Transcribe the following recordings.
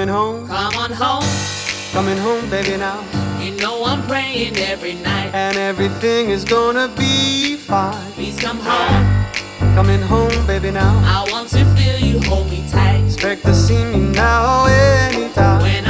coming home. Come on home. Coming home, baby, now. You know I'm praying every night. And everything is gonna be fine. Please come home. Coming home, baby, now. I want to feel you hold me tight. Expect to see me now anytime. When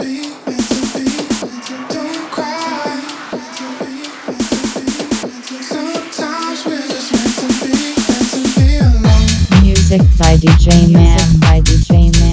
I'm yours for life. Oh.